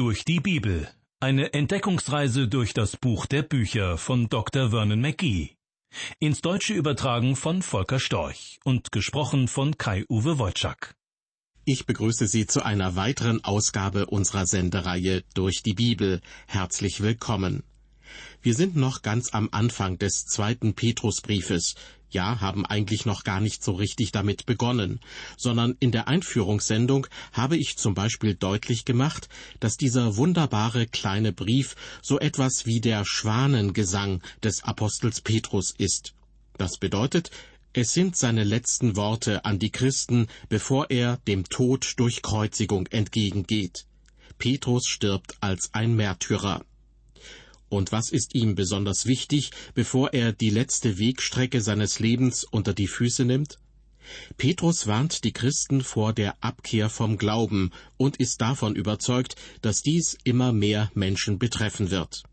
durch die Bibel. Eine Entdeckungsreise durch das Buch der Bücher von Dr. Vernon McGee. Ins Deutsche übertragen von Volker Storch und gesprochen von Kai-Uwe Wojczak. Ich begrüße Sie zu einer weiteren Ausgabe unserer Sendereihe durch die Bibel. Herzlich willkommen. Wir sind noch ganz am Anfang des zweiten Petrusbriefes, ja, haben eigentlich noch gar nicht so richtig damit begonnen, sondern in der Einführungssendung habe ich zum Beispiel deutlich gemacht, dass dieser wunderbare kleine Brief so etwas wie der Schwanengesang des Apostels Petrus ist. Das bedeutet, es sind seine letzten Worte an die Christen, bevor er dem Tod durch Kreuzigung entgegengeht. Petrus stirbt als ein Märtyrer. Und was ist ihm besonders wichtig, bevor er die letzte Wegstrecke seines Lebens unter die Füße nimmt? Petrus warnt die Christen vor der Abkehr vom Glauben und ist davon überzeugt, dass dies immer mehr Menschen betreffen wird.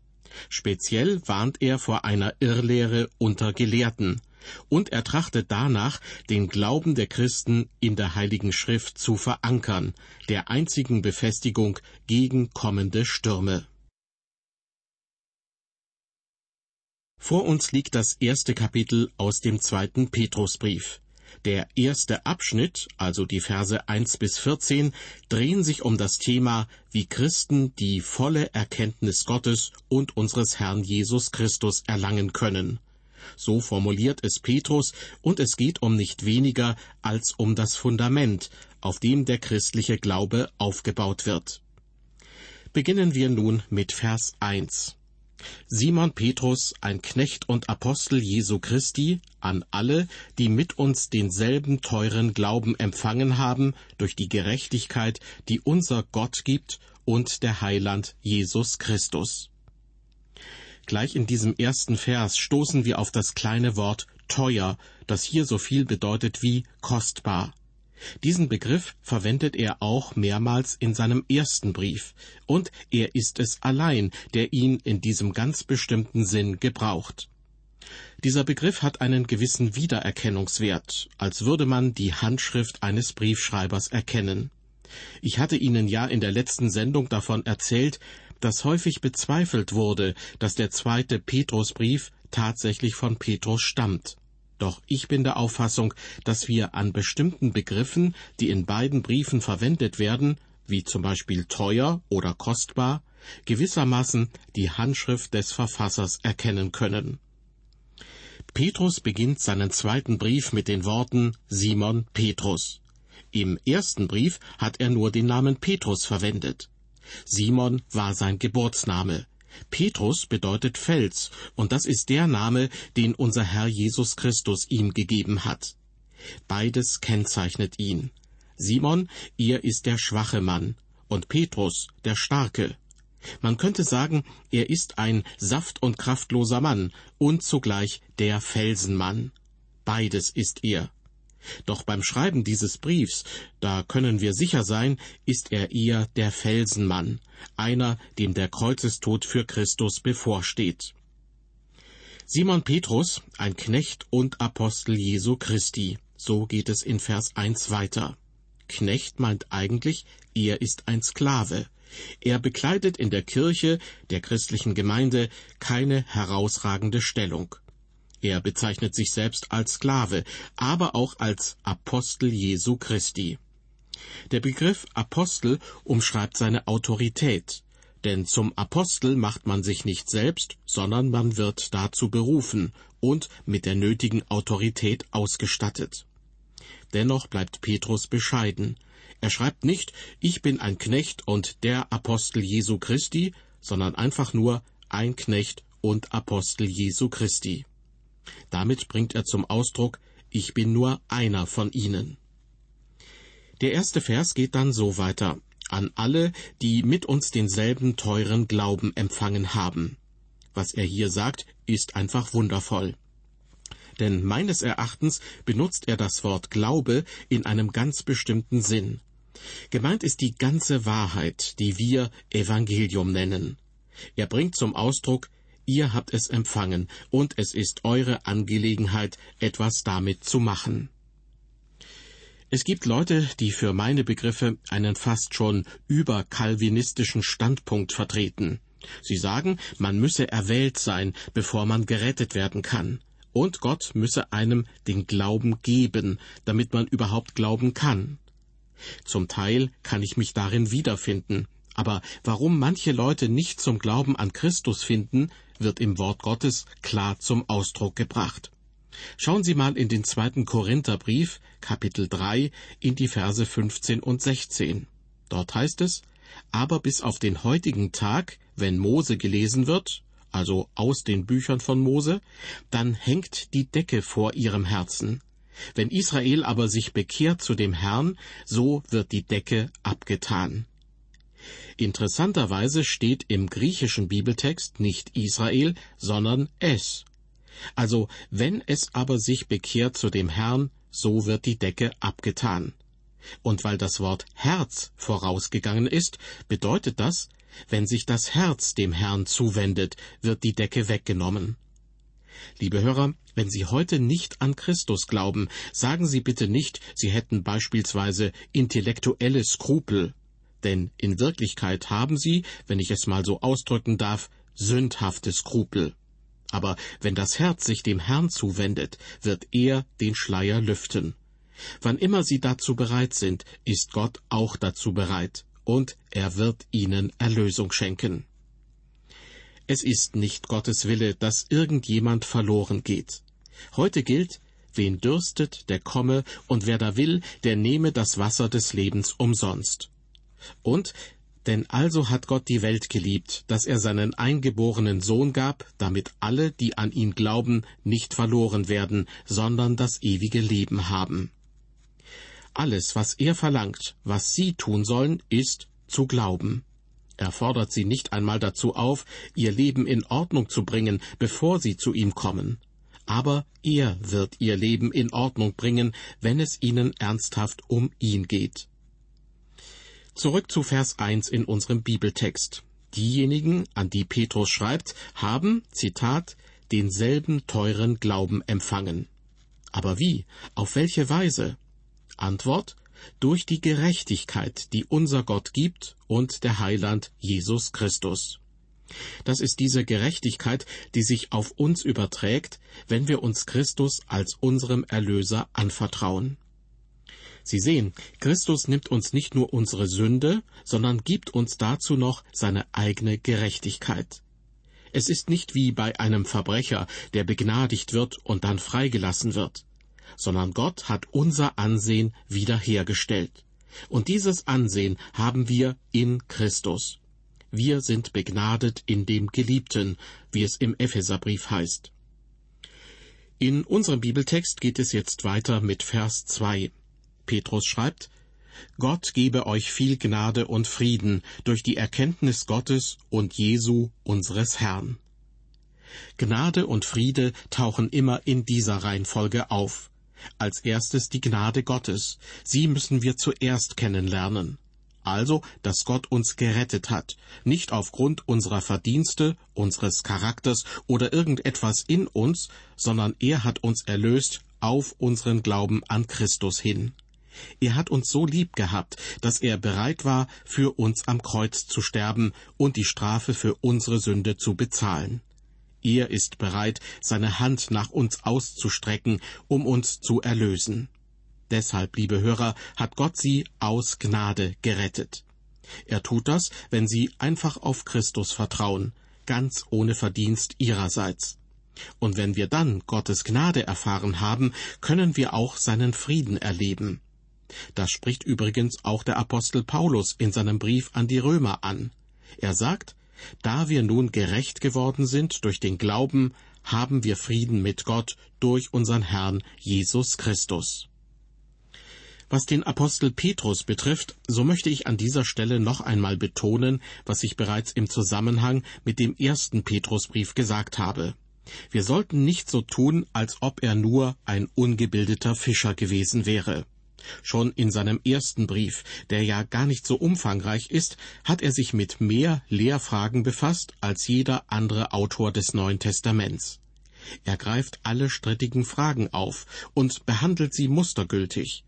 Speziell warnt er vor einer Irrlehre unter Gelehrten, und er trachtet danach, den Glauben der Christen in der Heiligen Schrift zu verankern, der einzigen Befestigung gegen kommende Stürme. Vor uns liegt das erste Kapitel aus dem zweiten Petrusbrief. Der erste Abschnitt, also die Verse 1 bis 14, drehen sich um das Thema, wie Christen die volle Erkenntnis Gottes und unseres Herrn Jesus Christus erlangen können. So formuliert es Petrus, und es geht um nicht weniger als um das Fundament, auf dem der christliche Glaube aufgebaut wird. Beginnen wir nun mit Vers 1. Simon Petrus, ein Knecht und Apostel Jesu Christi, an alle, die mit uns denselben teuren Glauben empfangen haben durch die Gerechtigkeit, die unser Gott gibt und der Heiland Jesus Christus. Gleich in diesem ersten Vers stoßen wir auf das kleine Wort teuer, das hier so viel bedeutet wie kostbar. Diesen Begriff verwendet er auch mehrmals in seinem ersten Brief, und er ist es allein, der ihn in diesem ganz bestimmten Sinn gebraucht. Dieser Begriff hat einen gewissen Wiedererkennungswert, als würde man die Handschrift eines Briefschreibers erkennen. Ich hatte Ihnen ja in der letzten Sendung davon erzählt, dass häufig bezweifelt wurde, dass der zweite Petrusbrief tatsächlich von Petrus stammt. Doch ich bin der Auffassung, dass wir an bestimmten Begriffen, die in beiden Briefen verwendet werden, wie zum Beispiel teuer oder kostbar, gewissermaßen die Handschrift des Verfassers erkennen können. Petrus beginnt seinen zweiten Brief mit den Worten Simon Petrus. Im ersten Brief hat er nur den Namen Petrus verwendet. Simon war sein Geburtsname. Petrus bedeutet Fels, und das ist der Name, den unser Herr Jesus Christus ihm gegeben hat. Beides kennzeichnet ihn. Simon, er ist der schwache Mann, und Petrus der starke. Man könnte sagen, er ist ein saft- und kraftloser Mann und zugleich der Felsenmann. Beides ist er. Doch beim Schreiben dieses Briefs, da können wir sicher sein, ist er eher der Felsenmann, einer, dem der Kreuzestod für Christus bevorsteht. Simon Petrus, ein Knecht und Apostel Jesu Christi. So geht es in Vers 1 weiter. Knecht meint eigentlich, er ist ein Sklave. Er bekleidet in der Kirche der christlichen Gemeinde keine herausragende Stellung. Er bezeichnet sich selbst als Sklave, aber auch als Apostel Jesu Christi. Der Begriff Apostel umschreibt seine Autorität, denn zum Apostel macht man sich nicht selbst, sondern man wird dazu berufen und mit der nötigen Autorität ausgestattet. Dennoch bleibt Petrus bescheiden. Er schreibt nicht, ich bin ein Knecht und der Apostel Jesu Christi, sondern einfach nur ein Knecht und Apostel Jesu Christi. Damit bringt er zum Ausdruck, ich bin nur einer von ihnen. Der erste Vers geht dann so weiter. An alle, die mit uns denselben teuren Glauben empfangen haben. Was er hier sagt, ist einfach wundervoll. Denn meines Erachtens benutzt er das Wort Glaube in einem ganz bestimmten Sinn. Gemeint ist die ganze Wahrheit, die wir Evangelium nennen. Er bringt zum Ausdruck, ihr habt es empfangen, und es ist eure Angelegenheit, etwas damit zu machen. Es gibt Leute, die für meine Begriffe einen fast schon überkalvinistischen Standpunkt vertreten. Sie sagen, man müsse erwählt sein, bevor man gerettet werden kann. Und Gott müsse einem den Glauben geben, damit man überhaupt glauben kann. Zum Teil kann ich mich darin wiederfinden, aber warum manche Leute nicht zum Glauben an Christus finden, wird im Wort Gottes klar zum Ausdruck gebracht. Schauen Sie mal in den zweiten Korintherbrief, Kapitel 3, in die Verse 15 und 16. Dort heißt es, aber bis auf den heutigen Tag, wenn Mose gelesen wird, also aus den Büchern von Mose, dann hängt die Decke vor ihrem Herzen. Wenn Israel aber sich bekehrt zu dem Herrn, so wird die Decke abgetan. Interessanterweise steht im griechischen Bibeltext nicht Israel, sondern es. Also wenn es aber sich bekehrt zu dem Herrn, so wird die Decke abgetan. Und weil das Wort Herz vorausgegangen ist, bedeutet das, wenn sich das Herz dem Herrn zuwendet, wird die Decke weggenommen. Liebe Hörer, wenn Sie heute nicht an Christus glauben, sagen Sie bitte nicht, Sie hätten beispielsweise intellektuelle Skrupel, denn in Wirklichkeit haben Sie, wenn ich es mal so ausdrücken darf, sündhafte Skrupel. Aber wenn das Herz sich dem Herrn zuwendet, wird er den Schleier lüften. Wann immer Sie dazu bereit sind, ist Gott auch dazu bereit, und er wird Ihnen Erlösung schenken. Es ist nicht Gottes Wille, dass irgendjemand verloren geht. Heute gilt, wen dürstet, der komme, und wer da will, der nehme das Wasser des Lebens umsonst. Und denn also hat Gott die Welt geliebt, dass er seinen eingeborenen Sohn gab, damit alle, die an ihn glauben, nicht verloren werden, sondern das ewige Leben haben. Alles, was er verlangt, was sie tun sollen, ist zu glauben. Er fordert sie nicht einmal dazu auf, ihr Leben in Ordnung zu bringen, bevor sie zu ihm kommen. Aber er wird ihr Leben in Ordnung bringen, wenn es ihnen ernsthaft um ihn geht. Zurück zu Vers 1 in unserem Bibeltext. Diejenigen, an die Petrus schreibt, haben, Zitat, denselben teuren Glauben empfangen. Aber wie? Auf welche Weise? Antwort durch die Gerechtigkeit, die unser Gott gibt und der Heiland Jesus Christus. Das ist diese Gerechtigkeit, die sich auf uns überträgt, wenn wir uns Christus als unserem Erlöser anvertrauen. Sie sehen, Christus nimmt uns nicht nur unsere Sünde, sondern gibt uns dazu noch seine eigene Gerechtigkeit. Es ist nicht wie bei einem Verbrecher, der begnadigt wird und dann freigelassen wird, sondern Gott hat unser Ansehen wiederhergestellt. Und dieses Ansehen haben wir in Christus. Wir sind begnadet in dem Geliebten, wie es im Epheserbrief heißt. In unserem Bibeltext geht es jetzt weiter mit Vers 2. Petrus schreibt, Gott gebe euch viel Gnade und Frieden durch die Erkenntnis Gottes und Jesu unseres Herrn. Gnade und Friede tauchen immer in dieser Reihenfolge auf. Als erstes die Gnade Gottes. Sie müssen wir zuerst kennenlernen. Also, dass Gott uns gerettet hat, nicht aufgrund unserer Verdienste, unseres Charakters oder irgendetwas in uns, sondern er hat uns erlöst auf unseren Glauben an Christus hin. Er hat uns so lieb gehabt, dass er bereit war, für uns am Kreuz zu sterben und die Strafe für unsere Sünde zu bezahlen. Er ist bereit, seine Hand nach uns auszustrecken, um uns zu erlösen. Deshalb, liebe Hörer, hat Gott sie aus Gnade gerettet. Er tut das, wenn sie einfach auf Christus vertrauen, ganz ohne Verdienst ihrerseits. Und wenn wir dann Gottes Gnade erfahren haben, können wir auch seinen Frieden erleben. Das spricht übrigens auch der Apostel Paulus in seinem Brief an die Römer an. Er sagt, da wir nun gerecht geworden sind durch den Glauben, haben wir Frieden mit Gott durch unseren Herrn Jesus Christus. Was den Apostel Petrus betrifft, so möchte ich an dieser Stelle noch einmal betonen, was ich bereits im Zusammenhang mit dem ersten Petrusbrief gesagt habe. Wir sollten nicht so tun, als ob er nur ein ungebildeter Fischer gewesen wäre. Schon in seinem ersten Brief, der ja gar nicht so umfangreich ist, hat er sich mit mehr Lehrfragen befasst als jeder andere Autor des Neuen Testaments. Er greift alle strittigen Fragen auf und behandelt sie mustergültig.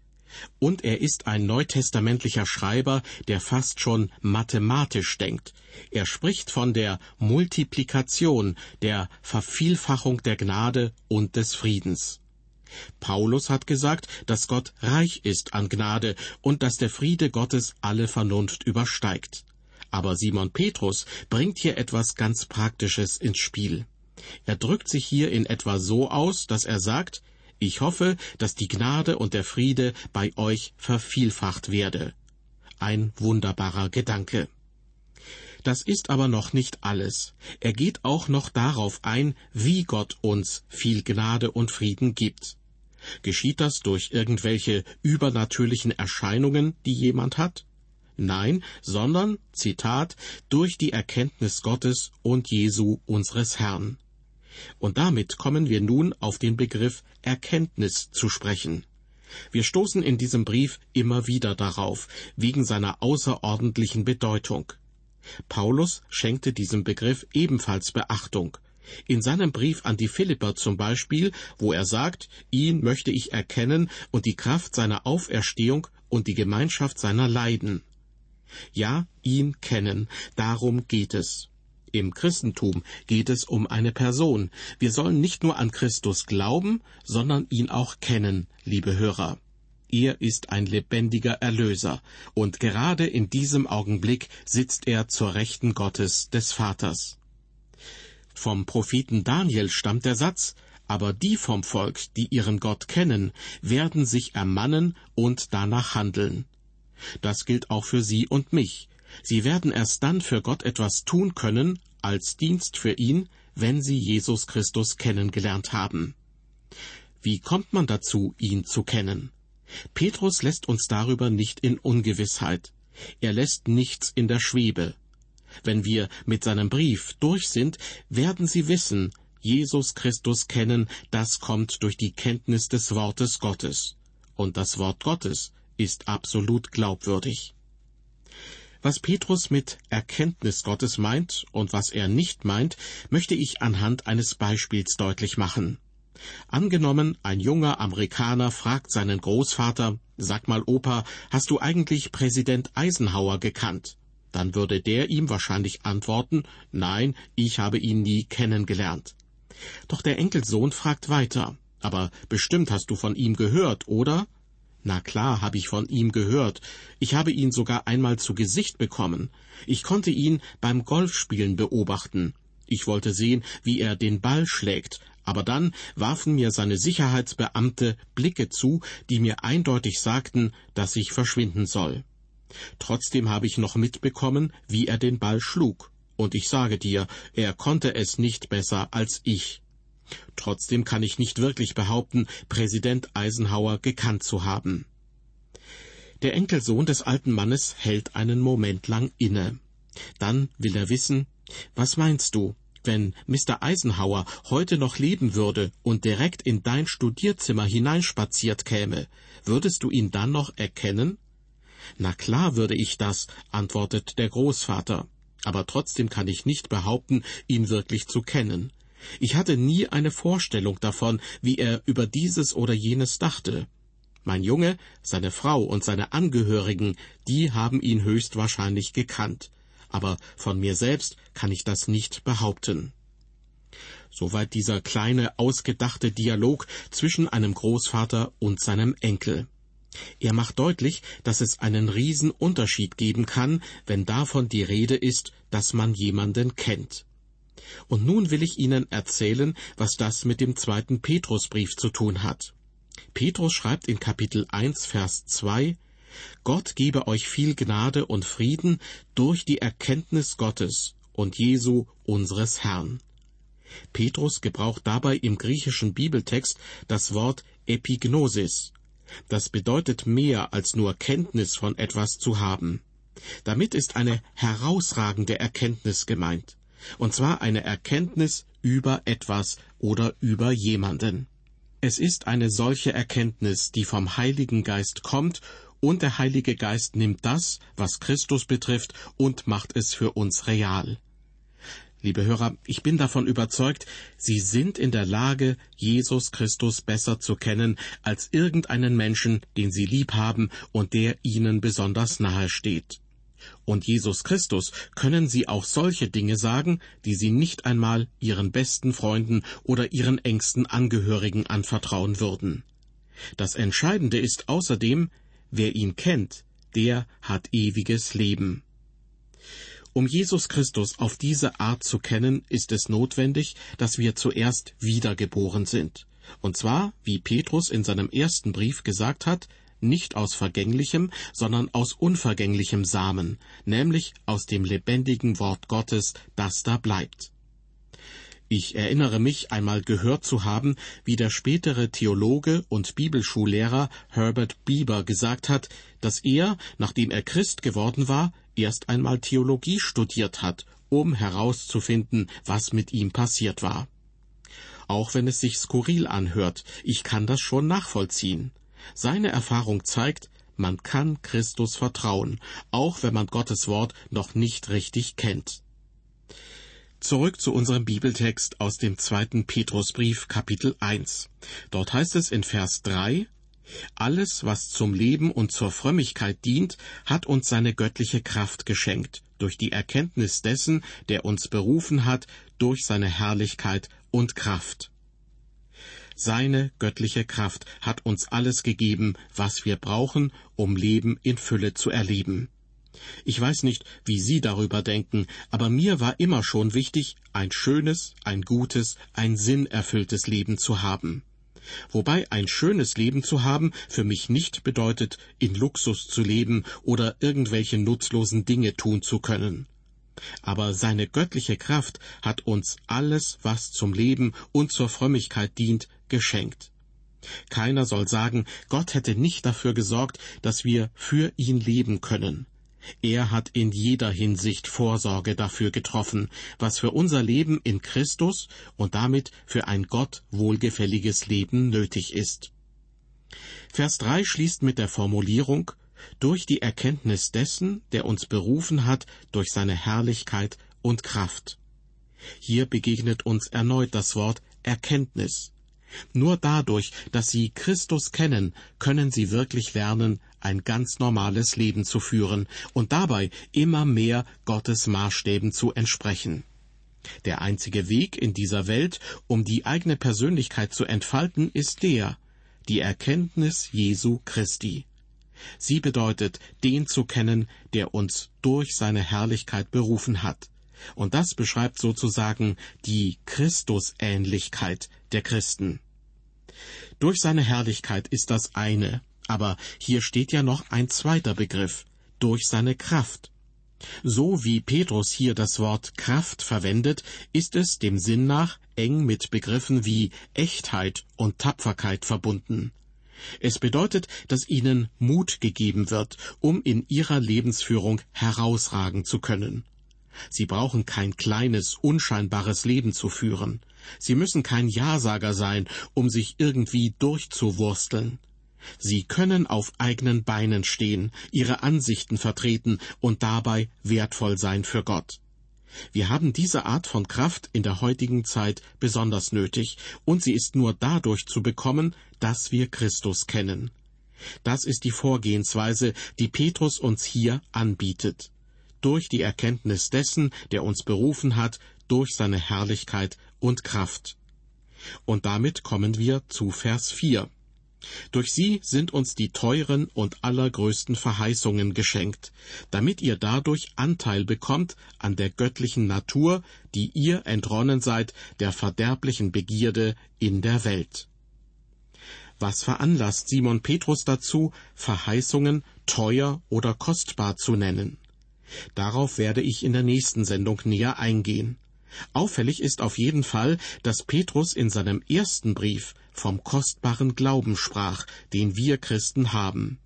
Und er ist ein neutestamentlicher Schreiber, der fast schon mathematisch denkt. Er spricht von der Multiplikation, der Vervielfachung der Gnade und des Friedens. Paulus hat gesagt, dass Gott reich ist an Gnade und dass der Friede Gottes alle Vernunft übersteigt. Aber Simon Petrus bringt hier etwas ganz Praktisches ins Spiel. Er drückt sich hier in etwa so aus, dass er sagt, ich hoffe, dass die Gnade und der Friede bei euch vervielfacht werde. Ein wunderbarer Gedanke. Das ist aber noch nicht alles. Er geht auch noch darauf ein, wie Gott uns viel Gnade und Frieden gibt. Geschieht das durch irgendwelche übernatürlichen Erscheinungen, die jemand hat? Nein, sondern, Zitat, durch die Erkenntnis Gottes und Jesu unseres Herrn. Und damit kommen wir nun auf den Begriff Erkenntnis zu sprechen. Wir stoßen in diesem Brief immer wieder darauf, wegen seiner außerordentlichen Bedeutung. Paulus schenkte diesem Begriff ebenfalls Beachtung. In seinem Brief an die Philipper zum Beispiel, wo er sagt, ihn möchte ich erkennen und die Kraft seiner Auferstehung und die Gemeinschaft seiner Leiden. Ja, ihn kennen, darum geht es. Im Christentum geht es um eine Person. Wir sollen nicht nur an Christus glauben, sondern ihn auch kennen, liebe Hörer. Er ist ein lebendiger Erlöser, und gerade in diesem Augenblick sitzt er zur Rechten Gottes des Vaters. Vom Propheten Daniel stammt der Satz, aber die vom Volk, die ihren Gott kennen, werden sich ermannen und danach handeln. Das gilt auch für Sie und mich. Sie werden erst dann für Gott etwas tun können, als Dienst für ihn, wenn sie Jesus Christus kennengelernt haben. Wie kommt man dazu, ihn zu kennen? Petrus lässt uns darüber nicht in Ungewissheit. Er lässt nichts in der Schwebe. Wenn wir mit seinem Brief durch sind, werden Sie wissen, Jesus Christus kennen, das kommt durch die Kenntnis des Wortes Gottes. Und das Wort Gottes ist absolut glaubwürdig. Was Petrus mit Erkenntnis Gottes meint und was er nicht meint, möchte ich anhand eines Beispiels deutlich machen. Angenommen, ein junger Amerikaner fragt seinen Großvater, Sag mal, Opa, hast du eigentlich Präsident Eisenhower gekannt? Dann würde der ihm wahrscheinlich antworten, Nein, ich habe ihn nie kennengelernt. Doch der Enkelsohn fragt weiter, Aber bestimmt hast du von ihm gehört, oder? Na klar habe ich von ihm gehört. Ich habe ihn sogar einmal zu Gesicht bekommen. Ich konnte ihn beim Golfspielen beobachten. Ich wollte sehen, wie er den Ball schlägt, aber dann warfen mir seine Sicherheitsbeamte Blicke zu, die mir eindeutig sagten, dass ich verschwinden soll. Trotzdem habe ich noch mitbekommen, wie er den Ball schlug. Und ich sage dir, er konnte es nicht besser als ich. Trotzdem kann ich nicht wirklich behaupten, Präsident Eisenhower gekannt zu haben. Der Enkelsohn des alten Mannes hält einen Moment lang inne. Dann will er wissen, was meinst du, wenn Mr. Eisenhower heute noch leben würde und direkt in dein Studierzimmer hineinspaziert käme, würdest du ihn dann noch erkennen? Na klar würde ich das, antwortet der Großvater, aber trotzdem kann ich nicht behaupten, ihn wirklich zu kennen. Ich hatte nie eine Vorstellung davon, wie er über dieses oder jenes dachte. Mein Junge, seine Frau und seine Angehörigen, die haben ihn höchstwahrscheinlich gekannt, aber von mir selbst kann ich das nicht behaupten. Soweit dieser kleine, ausgedachte Dialog zwischen einem Großvater und seinem Enkel. Er macht deutlich, dass es einen Riesenunterschied geben kann, wenn davon die Rede ist, dass man jemanden kennt. Und nun will ich Ihnen erzählen, was das mit dem zweiten Petrusbrief zu tun hat. Petrus schreibt in Kapitel 1, Vers 2, Gott gebe euch viel Gnade und Frieden durch die Erkenntnis Gottes und Jesu unseres Herrn. Petrus gebraucht dabei im griechischen Bibeltext das Wort Epignosis. Das bedeutet mehr als nur Kenntnis von etwas zu haben. Damit ist eine herausragende Erkenntnis gemeint und zwar eine Erkenntnis über etwas oder über jemanden. Es ist eine solche Erkenntnis, die vom Heiligen Geist kommt, und der Heilige Geist nimmt das, was Christus betrifft, und macht es für uns real. Liebe Hörer, ich bin davon überzeugt, Sie sind in der Lage, Jesus Christus besser zu kennen als irgendeinen Menschen, den Sie lieb haben und der Ihnen besonders nahe steht. Und Jesus Christus können Sie auch solche Dinge sagen, die Sie nicht einmal Ihren besten Freunden oder Ihren engsten Angehörigen anvertrauen würden. Das Entscheidende ist außerdem, wer ihn kennt, der hat ewiges Leben. Um Jesus Christus auf diese Art zu kennen, ist es notwendig, dass wir zuerst wiedergeboren sind. Und zwar, wie Petrus in seinem ersten Brief gesagt hat, nicht aus vergänglichem, sondern aus unvergänglichem Samen, nämlich aus dem lebendigen Wort Gottes, das da bleibt. Ich erinnere mich einmal gehört zu haben, wie der spätere Theologe und Bibelschullehrer Herbert Bieber gesagt hat, dass er, nachdem er Christ geworden war, erst einmal Theologie studiert hat, um herauszufinden, was mit ihm passiert war. Auch wenn es sich skurril anhört, ich kann das schon nachvollziehen. Seine Erfahrung zeigt, man kann Christus vertrauen, auch wenn man Gottes Wort noch nicht richtig kennt. Zurück zu unserem Bibeltext aus dem zweiten Petrusbrief Kapitel 1. Dort heißt es in Vers 3, alles, was zum Leben und zur Frömmigkeit dient, hat uns seine göttliche Kraft geschenkt, durch die Erkenntnis dessen, der uns berufen hat, durch seine Herrlichkeit und Kraft. Seine göttliche Kraft hat uns alles gegeben, was wir brauchen, um Leben in Fülle zu erleben. Ich weiß nicht, wie Sie darüber denken, aber mir war immer schon wichtig, ein schönes, ein gutes, ein sinnerfülltes Leben zu haben wobei ein schönes Leben zu haben für mich nicht bedeutet, in Luxus zu leben oder irgendwelche nutzlosen Dinge tun zu können. Aber seine göttliche Kraft hat uns alles, was zum Leben und zur Frömmigkeit dient, geschenkt. Keiner soll sagen, Gott hätte nicht dafür gesorgt, dass wir für ihn leben können. Er hat in jeder Hinsicht Vorsorge dafür getroffen, was für unser Leben in Christus und damit für ein Gott wohlgefälliges Leben nötig ist. Vers 3 schließt mit der Formulierung durch die Erkenntnis dessen, der uns berufen hat, durch seine Herrlichkeit und Kraft. Hier begegnet uns erneut das Wort Erkenntnis. Nur dadurch, dass sie Christus kennen, können sie wirklich lernen, ein ganz normales Leben zu führen und dabei immer mehr Gottes Maßstäben zu entsprechen. Der einzige Weg in dieser Welt, um die eigene Persönlichkeit zu entfalten, ist der, die Erkenntnis Jesu Christi. Sie bedeutet, den zu kennen, der uns durch seine Herrlichkeit berufen hat. Und das beschreibt sozusagen die Christusähnlichkeit der Christen. Durch seine Herrlichkeit ist das eine, aber hier steht ja noch ein zweiter Begriff, durch seine Kraft. So wie Petrus hier das Wort Kraft verwendet, ist es dem Sinn nach eng mit Begriffen wie Echtheit und Tapferkeit verbunden. Es bedeutet, dass ihnen Mut gegeben wird, um in ihrer Lebensführung herausragen zu können. Sie brauchen kein kleines, unscheinbares Leben zu führen. Sie müssen kein Ja-Sager sein, um sich irgendwie durchzuwursteln. Sie können auf eigenen Beinen stehen, ihre Ansichten vertreten und dabei wertvoll sein für Gott. Wir haben diese Art von Kraft in der heutigen Zeit besonders nötig, und sie ist nur dadurch zu bekommen, dass wir Christus kennen. Das ist die Vorgehensweise, die Petrus uns hier anbietet. Durch die Erkenntnis dessen, der uns berufen hat, durch seine Herrlichkeit und Kraft. Und damit kommen wir zu Vers 4. Durch sie sind uns die teuren und allergrößten Verheißungen geschenkt, damit ihr dadurch Anteil bekommt an der göttlichen Natur, die ihr entronnen seid der verderblichen Begierde in der Welt. Was veranlasst Simon Petrus dazu, Verheißungen teuer oder kostbar zu nennen? Darauf werde ich in der nächsten Sendung näher eingehen. Auffällig ist auf jeden Fall, dass Petrus in seinem ersten Brief vom kostbaren Glauben sprach, den wir Christen haben.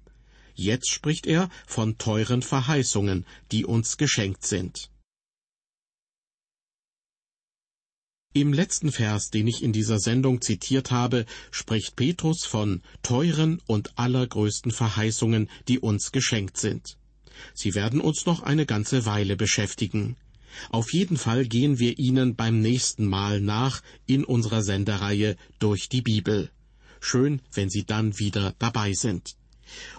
Jetzt spricht er von teuren Verheißungen, die uns geschenkt sind. Im letzten Vers, den ich in dieser Sendung zitiert habe, spricht Petrus von teuren und allergrößten Verheißungen, die uns geschenkt sind. Sie werden uns noch eine ganze Weile beschäftigen. Auf jeden Fall gehen wir ihnen beim nächsten Mal nach in unserer Sendereihe durch die Bibel. Schön, wenn Sie dann wieder dabei sind.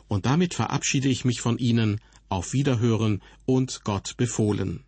Und damit verabschiede ich mich von Ihnen. Auf Wiederhören und Gott befohlen.